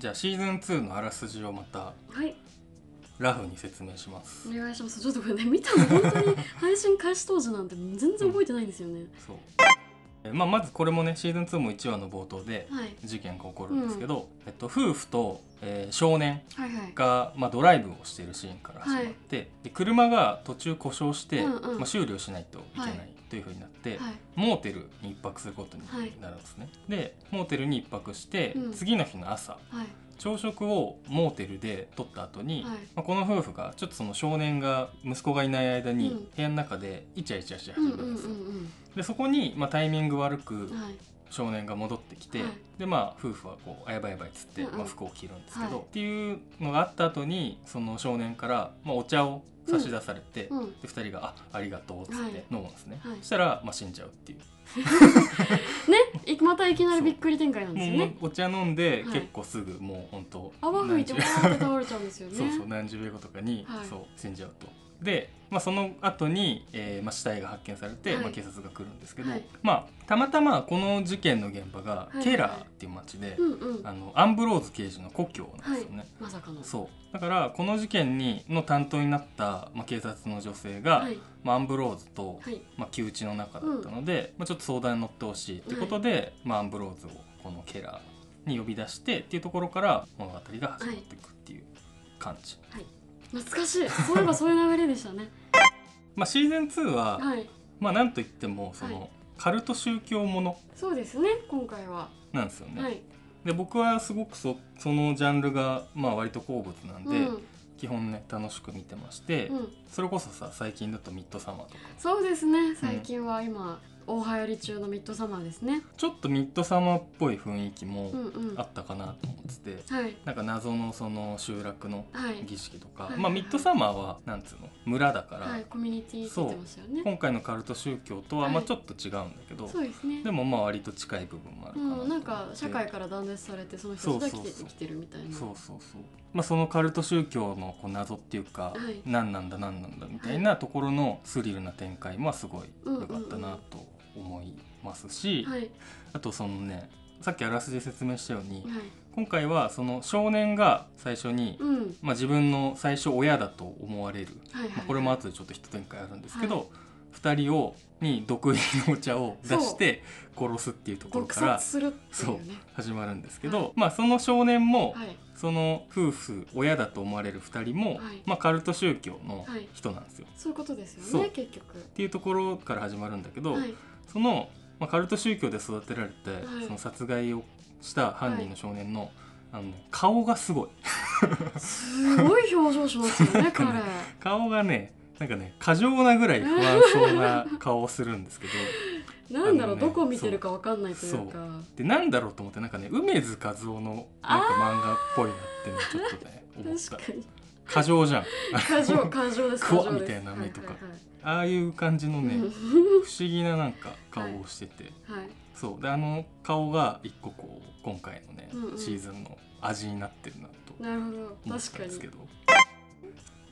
じゃあシーズン2のあらすじをまたはい。ラフに説明します。お願いします。ちょっとこれね見たの本当に配信開始当時なんて全然覚えてないんですよね、そう。えまあ、まずこれもねシーズン2も1話の冒頭ではい。事件が起こるんですけど、えっと、夫婦と、えー少年はいはい。が、まあ、ドライブをしているシーンから始まって、で車が途中故障して、うんうん。まあ、修理をしないといけないというふうになって、はい。モーテルに一泊することになるんですね。でモーテルに一泊して、うん。次の日の朝はい。朝食をモーテルで取った後に、はい。まあ、この夫婦がちょっとその少年が息子がいない間にうん。部屋の中でイチャイチャし始めるんですよ。でそこに、まあ、タイミング悪く少年が戻ってきて、はい。でまあ夫婦はこうあやばいやばいっつって、うんうん。まあ、服を着るんですけど、はい。っていうのがあった後にその少年から、まあ、お茶を差し出されて、うん。で2人が「あありがとう」っつっはい。て飲むんですね、はい。そしたら、まあ、死んじゃうっていう。ねいまたいきなりびっくり展開なんですよね。お茶飲んで、はい。結構すぐもう本当泡吹いてわーって倒れちゃうんですよね。そうそう何十秒後とかに、はい。そう死んじゃうと。で、まあ、その後に、えーまあ、死体が発見されて、はいまあ、警察が来るんですけど、はいまあ、たまたまこの事件の現場がはい。ケラーっていう町で、うんうん。あのアンブローズ刑事の故郷なんですよね。まさかの。そう。だからこの事件にの担当になった、まあ、警察の女性が、はい。まあ、アンブローズと、はい。まあ、の中だったので、まあ、ちょっと相談に乗ってほしいっていうことで、まあ、アンブローズをこのケラーに呼び出してっていうところから物語が始まっていくっていう感じ、懐かしい。そういえばそういう流れでしたね。まあ、シーズン2は、はい。まあ、なんといってもその、はい。カルト宗教もの。そうですね今回は。なんですよね、はい。で僕はすごくそそのジャンルが、まあ、割と好物なんで、うん。基本ね楽しく見てまして、うん。それこそさ最近だとミッドサマーとか。そうですね最近は今大流行り中のミッドサマーですね。ちょっとミッドサマーっぽい雰囲気もうんうん。あったかなと思ってて、はい。なんか謎のその集落のはい。儀式とか、はい。まあミッドサマーはなんつうの？村だから、はい。コミュニティって言ってましたよね。今回のカルト宗教とははい。まあちょっと違うんだけど、そうですね。でもまあ割と近い部分もあるかなうんなんか社会から断絶されてその人たちだけそうそうそう。生きてるみたいな。そうそうそう。まあそのカルト宗教のこう謎っていうか、はい。何なんだ何なんだみたいなところのスリルな展開もすごい良かったなと思いますし、はい。あとそのねさっきあらすじ説明したように、はい。今回はその少年が最初に、うん。まあ、自分の最初親だと思われる、はいはい。まあ、これも後でちょっと一展開あるんですけど、2人をに毒入りのお茶を出して殺すっていうところ撲から殺するっていうね。始まるんですけど、まあその少年も、はい。その夫婦親だと思われる2人も、はい。まあ、カルト宗教のはい。人なんですよ。そういうことですよね結局。っていうところから始まるんだけど、はいその、まあ、カルト宗教で育てられて、はい。その殺害をした犯人の少年の,、あのね顔がすごい。すごい表情しますよね 彼。顔がねなんかね過剰なぐらい不安そうな顔をするんですけど。なんだろうあのねどこを見てるかわかんないというか。でなんだろうと思ってなんかね梅津和夫のなんか漫画っぽいなってねちょっとね思った。確かに。過剰じゃん。過剰過剰です過剰です。怖っみたいな目とか。はいはいああいう感じのね、うん。不思議ななんか顔をしてて、はい。そう。であの顔が一個こう今回のね、うんうん。シーズンの味になってるなと思っ確かにたんですけど。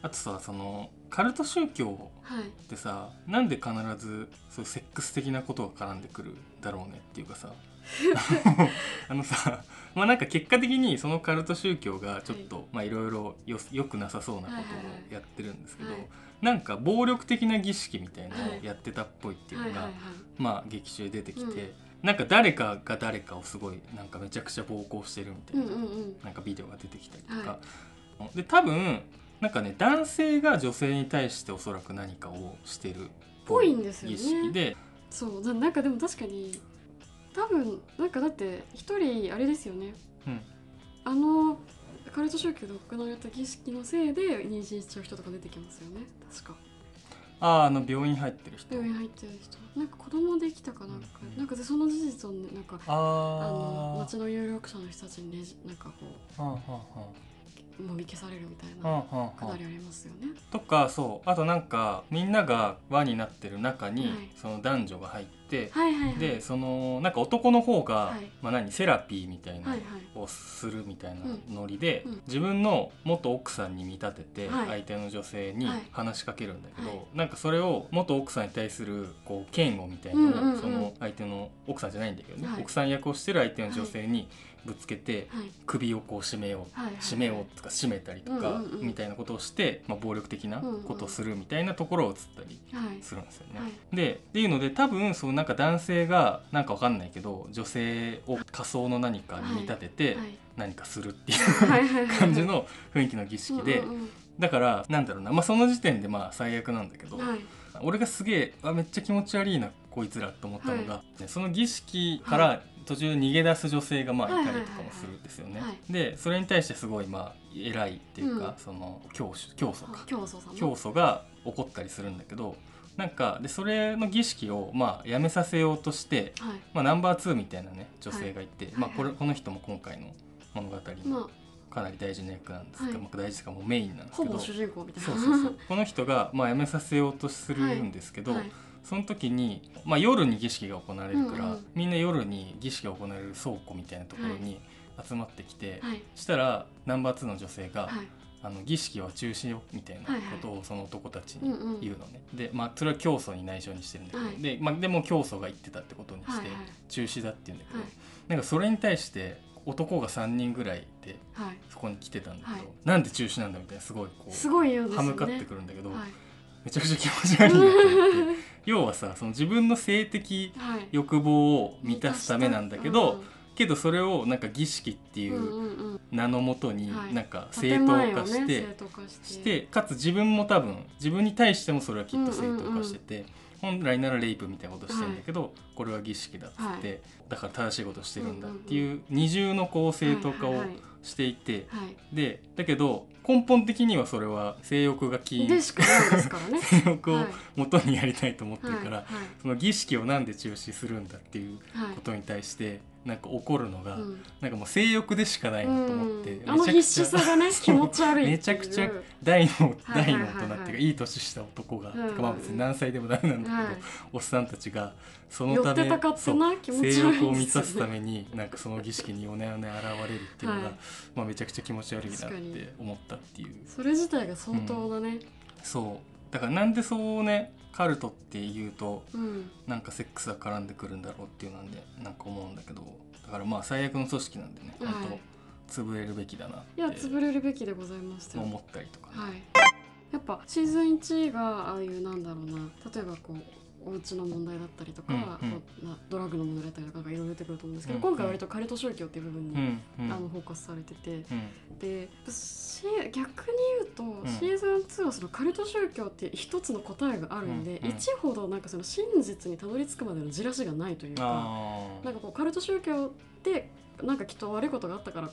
あとさそのカルト宗教はい。ってさなんで必ずそうセックス的なことが絡んでくるだろうねっていうかさ。あのさまあなんか結果的にそのカルト宗教がちょっと、まあいろいろよよくなさそうなことはいはいはい。をやってるんですけど、はいなんか暴力的な儀式みたいなのはい。をやってたっぽいっていうのが、まあ劇中で出てきて、うん。なんか誰かが誰かをすごいなんかめちゃくちゃ暴行してるみたいな、なんかビデオが出てきたりとか、はで多分なんかね男性が女性に対しておそらく何かをしてるっぽいんですよね儀式でそうななんかでも確かに多分なんかだって一人あれですよね。うん。あのカルト宗教で行われた儀式のせいで妊娠しちゃう人とか出てきますよね。確か。あああの病院入ってる人。病院入ってる人。なんか子供できたかなんか、うん。なんかでその事実をねなんかあの町の有力者の人たちにねなんかこはあはあはうもみ消されるみたいなくだりありますよね。とかそう。あとなんかみんなが輪になってる中に、はい。その男女が入って、はいはいはい。でそのなんか男の方が、はい。まあ、何セラピーみたいなはいはい。をするみたいなうんノリで、うん。自分の元奥さんに見立ててはい。相手の女性にはい。話しかけるんだけど、はい。なんかそれを元奥さんに対するこう嫌悪みたいなうんうんうんその相手の奥さんじゃないんだけどね、はい。奥さん役をしてる相手の女性にぶつけてはい。首をこう絞めようはいはい締めようとか締めたりとかみたいなことをして、まあ、暴力的なことをするみたいなところを映ったりはい。するんですよね。はい。でっていうので多分そうなんか男性がなんかわかんないけど女性を仮想の何かに見立ててはい。何かするっていう感じの雰囲気の儀式でだからなんだろうな、まあ、その時点でまあ最悪なんだけど俺がすげえあめっちゃ気持ち悪いなこいつらと思ったのが、はねその儀式かはら途中逃げ出す女性がまあはいいたりとかもするんですよね。はいはいはい。でそれに対してすごいまあ偉いっていうか、うん。その教主教祖か。教祖教祖が起こったりするんだけどなんかでそれの儀式をまあやめさせようとして、はい。まあ、ナンバー2みたいなね女性がいて、はい。まあ、これはい。この人も今回の物語のまかなり大事な役なんですが、はい。まあ、大事かもうメインなんですけど。あほぼ主人公みたいな。そうそうそう。この人がまあやめさせようとするんですけど、はいその時に、まあ、夜に儀式が行われるから、うんうん。みんな夜に儀式が行われる倉庫みたいなところに集まってきて、はい。したらナンバー2の女性が、はい。あの儀式は中止よみたいなことをその男たちに言うのね、でまあそれは教祖に内緒にしてるんだけど、はい。で,、まあ、でも教祖が言ってたってことにしてはいはい。中止だって言うんだけど、はい。なんかそれに対して男が3人ぐらいではい。そこに来てたんだけど、はい。なんで中止なんだみたいなすごいこすうごいよね。歯向かってくるんだけど、はいめちゃくちゃ気持ち悪いなと思って。要はさその自分の性的はい。欲望を満たすためなんだけど、うんけどそれをなんか儀式っていう名のもとにはい。なんか正当化して、して。かつ自分も多分自分に対してもそれはきっと正当化してて、本来ならレイプみたいなことしてるんだけど、これは儀式だっつって、はい。だから正しいことしてるんだっていう二重のこう正当化をはいはいしていて、はい。でだけど根本的にはそれは性欲が起因でしかないですからね。性欲をはい。元にやりたいと思ってるから、はい。その儀式をなんで中止するんだっていうはいことに対してなんか怒るのが、うん。なんかもう性欲でしかないなと思って、うん。あの必死さがね気持ち悪い めちゃくちゃ大の大の大人っていうかいい年した男が、うんてかまあ別に何歳でもダメなんだけど、はい。おっさんたちがそのため気持ち悪い性欲を満たすためになんかその儀式によねよね現れるっていうのが、はい。まあ、めちゃくちゃ気持ち悪いなって思ったっていう。それ自体が相当だね。そう。だからなんでそうねカルトっていうとうん。なんかセックスが絡んでくるんだろうっていうなんでなんか思うんだけどだからまあ最悪の組織なんでね、はい。本当潰れるべきだなっいやて潰れるべきでございましたよ。思ったりとかね、はい。やっぱシーズン1がああいうなんだろうな例えばこうお家の問題だったりとか、うんうん。ドラッグの問題だったりとかなんかいろいろ出てくると思うんですけど、うん今回は割とカルト宗教っていう部分に、うんうん。あのフォーカスされててうん。でし逆に言うと、ん。シーズン2はそのカルト宗教って一つの答えがあるんで、うんうん。1ほどなんかその真実にたどり着くまでのじらしがないというかあなんかこうカルト宗教ってなんかきっと悪いことがあったから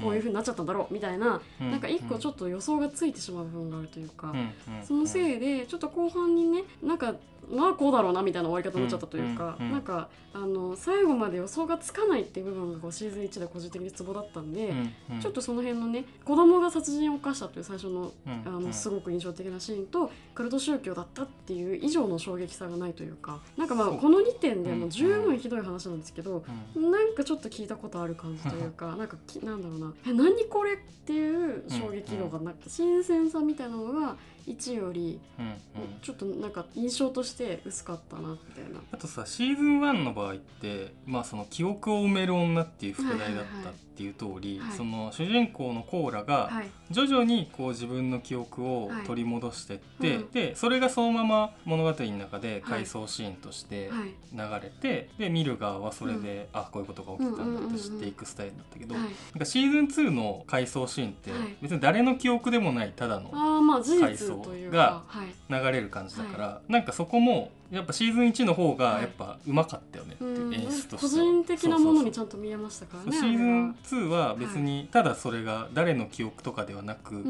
こういうふうになっちゃったんだろうみたいな、うん。なんか一個ちょっっと予想がついてしまう部分があるというか、うん。うん。そのせいでちょっと後半にねなんかまあこうだろうなみたいな終わり方になっちゃったというか、うん。なんかあの最後まで予想がつかないっていう部分がこうシーズン1で個人的にツボだったんで、ちょっとその辺のね子供が殺人を犯したという最初のうん。あうん。のすごく印象的なシーンとカルト宗教だったっていう以上の衝撃さがないというかなんかまあこの2点でうんもう十分ひどい話なんですけど、うん。なんかちょっと聞いたことある感じというか なんかきなんだろうな。え何これっていう衝撃度がなくて、新鮮さみたいなのが1よりうんうん。ちょっとなんか印象として薄かったなみたいな。あとさシーズン1の場合って、まあ、その記憶を埋める女っていう副題だったっていう通り、はいその主人公のコーラがはい。徐々にこう自分の記憶をはい。取り戻してって、うん。でそれがそのまま物語の中で回想シーンとしてはい。流れて、で見る側はそれで、あこういうことが起きたんだって知っていくスタイルだったけど、はい。なんかシーズン2の回想シーンってはい。別に誰の記憶でもないただのああまあ事回実想が流れる感じだから、なんかそこもやっぱシーズン1の方がはい。やっぱうまかったよねってういうん。演出と個して。は、人的なものにちゃんと見えましたからねシーズンあ2は別にただそれが誰の記憶とかではなく流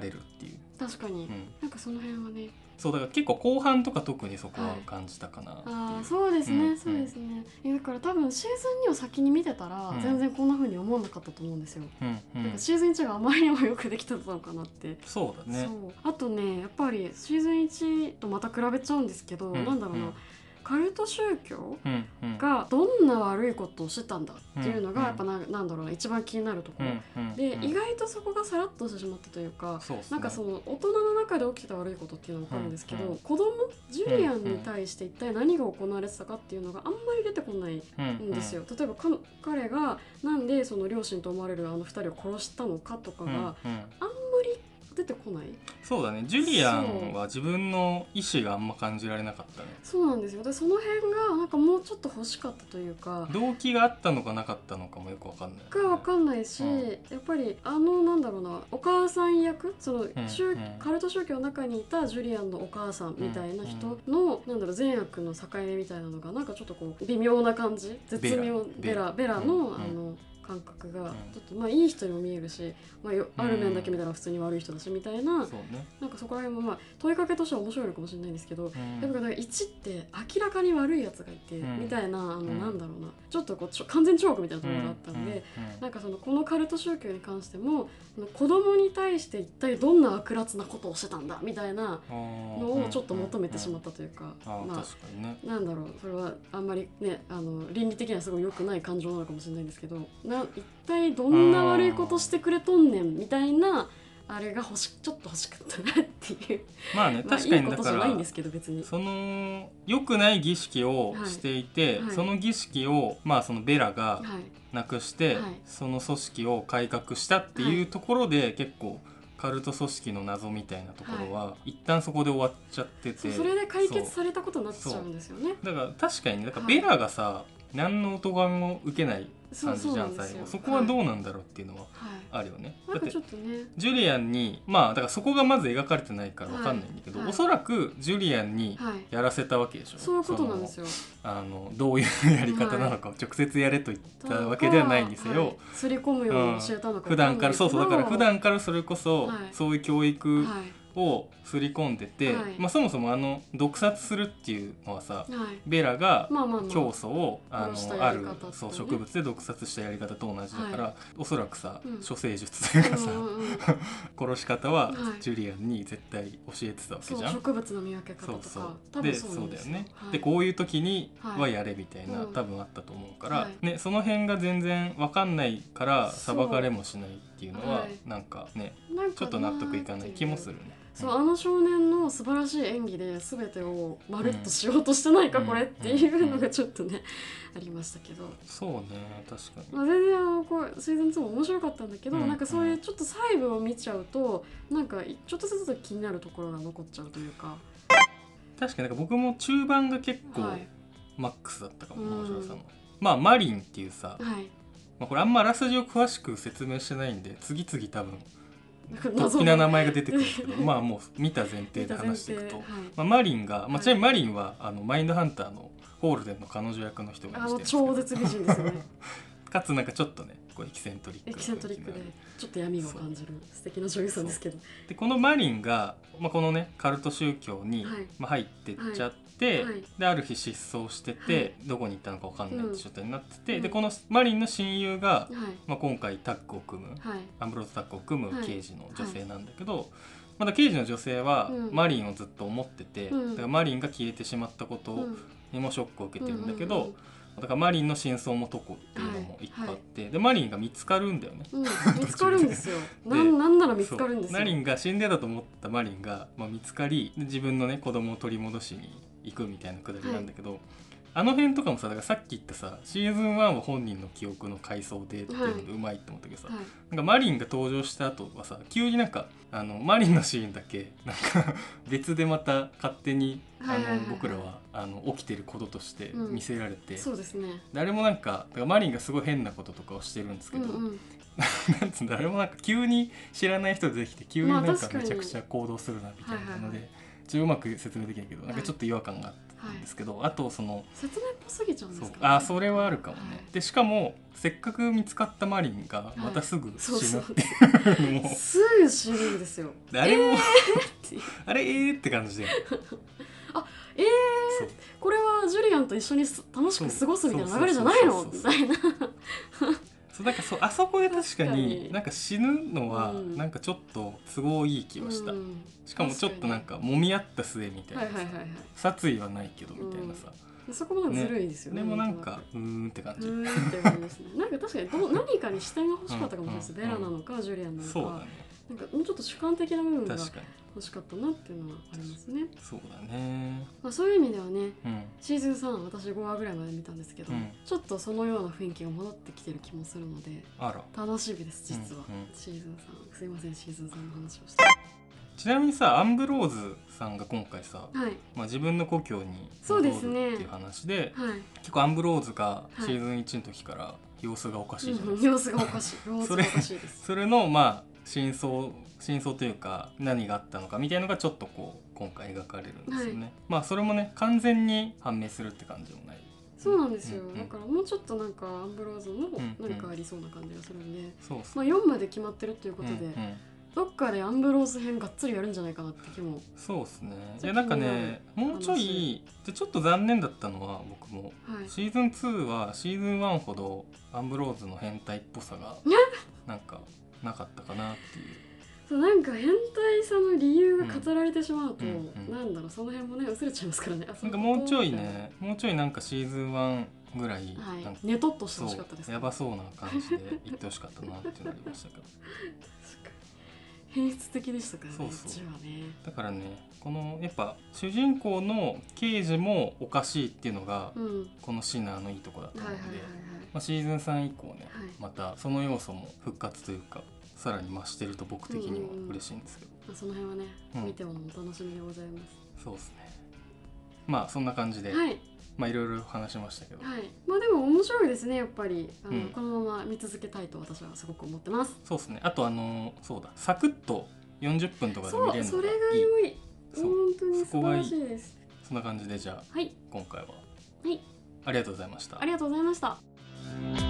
れるっていう、確かに、うん。なんかその辺はねそうだから結構後半とか特にそこははい。感じたかなっていう、ああそうですね、うんそうですね。えだから多分シーズン2を先に見てたら、うん。全然こんな風に思わなかったと思うんですよ、うんうん。なんかシーズン1があまりにもよくできてたのかなって。そうだね。そう。あとねやっぱりシーズン1とまた比べちゃうんですけど、うんなんだろうな、うんカルト宗教がどんな悪いことをしてたんだっていうのがうんやっぱななんだろうな一番気になるところ、で、うん意外とそこがさらっとしてしまったというかなんかその大人の中で起きた悪いことっていうのは分かるんですけど、子供ジュリアンに対して一体何が行われてたかっていうのがあんまり出てこないうんんですよ。例えばか彼がなんでその両親と思われるあの二人を殺したのかとかがあてこない？そうだね。ジュリアンは自分の意思があんま感じられなかったね。そうなんですよ。でその辺がなんかもうちょっと欲しかったというか動機があったのかなかったのかもよくわかんない。が分かんないし、うん。やっぱりあのなんだろうなお母さん役その、宗うん。カルト宗教の中にいたジュリアンのお母さんみたいな人の、なんだろう善悪の境目みたいなのがなんかちょっとこう微妙な感じ？絶妙？ベベララベラの、うん。あの感覚がん。ちょっとまあいい人にも見えるし、まあ、よある面だけ見たら普通に悪い人だしみたいな、なんかそこら辺もまあ問いかけとしては面白いのかもしれないんですけど、うん。やっぱなんか1って明らかに悪いやつがいて、うん。みたいなあの、ん。なんだろうな。ちょっとこうちょ完全チョークみたいなところがあったんで、なんかそのこのカルト宗教に関しても子供に対して一体どんな悪辣なことをしてたんだみたいなのをちょっと求めてしまったというか、まあ確かにね。なんだろうそれはあんまりねあの倫理的にはすごい良くない感情なのかもしれないんですけどな一体どんな悪いことしてくれとんねんみたいなあれが欲しちょっと欲しかったなっていう。まあねまあ確かいいことじにだからゃないんですけど別に。その良くない儀式をしていて、はい。はいその儀式をまあそのベラがはい。なくして、はい。その組織を改革したっていうところで、結構カルト組織の謎みたいなところは、一旦そこで終わっちゃってて。それで解決されたことになっちゃうんですよね。だから確かにねだからはい。ベラがさ、何の音がも受けない感じじゃん最後。そこはどうなんだろうっていうのははい。あるよね、なんかだってジュリアンにまあだからそこがまず描かれてないからわかんないんだけど、はい。はいおそらくジュリアンにはいやらせたわけでしょ、そういうことなんですよ。よ。あのどういうやり方なのかを直接やれと言ったわけではないにせよ、はい。すり込むように教えたのか普段からそうそうだから普段からそれこそ、はい。そういう教育はいを刷り込んでて、はい。まあ、そもそもあの毒殺するっていうのはさはい。ベラがまあまあまあ。教祖をあ殺したのあるそう植物で毒殺したやり方と同じだから、はおそらくさ、うん。処世術というかさ、うんうんうん 殺し方ははい。ジュリアンに絶対教えてたわけそうじゃん。植物の見分け方とか。多で分そうなんだよね、はい。でこういう時にははいやれみたいな、うん。多分あったと思うから、はい。ね、その辺が全然わかんないからそう。裁かれもしないっていうのは、はい。なんかねちょっと納得いかない気もするね。そうあの少年の素晴らしい演技で全てをまるっとしようとしてないか、うん。これっていうのがちょっとね、ありましたけど、そうね確かに、まあ、全然あのこうシーズン2も面白かったんだけど、うんなんかそういうちょっと細部を見ちゃうとなんかちょっとずつ気になるところが残っちゃうというか、確かになんか僕も中盤が結構はい。マックスだったかも、うん。面白さの。まあマリンっていうさ、はい、まあ、これあんまあらすじを詳しく説明してないんで次々多分 突飛な名前が出てくるんですけどまあもう見た前提で話していくと、はいまあ、マリンが、まあ、はいちなみにマリンはあのマインドハンターのホールデンの彼女役の人があの演じて。るん超ですけど絶美人ですよね。かつなんかちょっとねエキセントリックなエキセントリックでちょっと闇を感じる素敵な女優さんですけど。でこのマリンが、まあ、このねカルト宗教に、はい。まあ、入ってっちゃって、はい。である日失踪してて、はい。どこに行ったのか分かんないって状態になってて、うん。でこのマリンの親友が、はい。まあ、今回タッグを組むはい。アンブローズタッグを組むはい。刑事の女性なんだけど、まだ刑事の女性はうん。マリンをずっと思ってて、うん。だからマリンが消えてしまったことうん。にもショックを受けてるんだけど、うんうんうんだからマリンの真相も解こうっていうのも一個あって、でマリンが見つかるんだよね。うん、見つかるんですよ。で。なんなんなら見つかるんですマリンが死んでたと思ったマリンが、まあ、見つかりで自分のね子供を取り戻しに行くみたいなくだりなんだけど、あの辺とかもさだからさっき言ったさシーズン1は本人の記憶の回想でっていうのでうまいって思ったけどさ、はい、なんかマリンが登場した後はさ急になんかあのマリンのシーンだけなんか 別でまた勝手にあの僕らはあの起きてることとしてうん。見せられて、そうですね。誰もなんかだからマリンがすごい変なこととかをしてるんですけど、うんうん、なんつうんだ誰もなんか急に知らない人出てきて急にまあなんかめちゃくちゃ行動するなみたいなのでちょっとうまく説明できないけどなんかちょっと違和感があったはいんですけど、あとその説明っぽすぎちゃうんですか、あそれはあるかもね、はい。でしかもせっかく見つかったマリンがまたすぐ死ぬっていうのも。すぐ死ぬんですよ。で あれも、あれえーって感じで。えー、これはジュリアンと一緒にす楽しく過ごすみたいな流れじゃないの？みたいな。そうなんかそうあそこで確かにに。なんか死ぬのはうん。なんかちょっと都合いい気はした、うん。しかもちょっとなんか揉み合った末みたいなさ、はいはいはいはい。殺意はないけどみたいなさ、そこもずるいですよねでもなんかうーんって感じ、なんか確かにど何かに視点が欲しかったかもしれないです、うん。ベラなのかジュリアンなのか。そうだね。なんかもうちょっと主観的な部分が確かに欲しかったなっていうのはありますね、そうだね。まあ、そういう意味ではねうん。シーズン3私5話ぐらいまで見たんですけど、うん。ちょっとそのような雰囲気が戻ってきてる気もするのであら。楽しみです実は、うんうん。シーズン3すいませんシーズン3の話をして。ちなみにさアンブローズさんが今回さ、はい。まあ、自分の故郷にそうですね。っていう話ではい。結構アンブローズがはい。シーズン1の時から様子がおかしいじゃないうん様子がおかしい。様子がおかしいです。それのまあ真相真相というか何があったのかみたいのがちょっとこう今回描かれるんですよね、まあそれもね完全に判明するって感じもない。そうなんですよ、うんうんだからもうちょっとなんかアンブローズもん何かありそうな感じがするんで、そうっすまあ、4まで決まってるということで、うんうん。どっかでアンブローズ編がっつりやるんじゃないかなって気も。そうっすね。いやなんかねもうちょいでちょっと残念だったのは僕も。はい。シーズン2はシーズン1ほどアンブローズの変態っぽさが なんかなかったかなっていう。そうなんか変態さの理由が語られてしまうと、うんうんうん。なんだろうその辺もね薄れちゃいますからね。あなんかもうちょいねもうちょいなんかシーズン1ぐらいはい。ネトっとしてそほしかったです。うやばそうな感じで言ってほしかったなってなりましたけど。確かに。変質的でしたからねそうそう。ね。だからねこのやっぱ主人公の刑事もおかしいっていうのがうん。はいこのシナーのいいとこだったので、はいはいはいまあ、シーズン3以降ね、はい。またその要素も復活というかさらに増してると僕的には嬉しいんですけど、まあ、その辺はね、うん。見てもお楽しみでございます。そうですね。まあそんな感じで、はい。まあいろいろ話しましたけど、はい。まあでも面白いですねやっぱり。あの、うん。このまま見続けたいと私はすごく思ってます。そうですね。あとあのそうだ。サクッと40分とかで見れるのがいいそれが良い。そう。本当に素晴らしいです。そんな感じでじゃあはい。今回は。はい。ありがとうございました。ありがとうございました Thank you.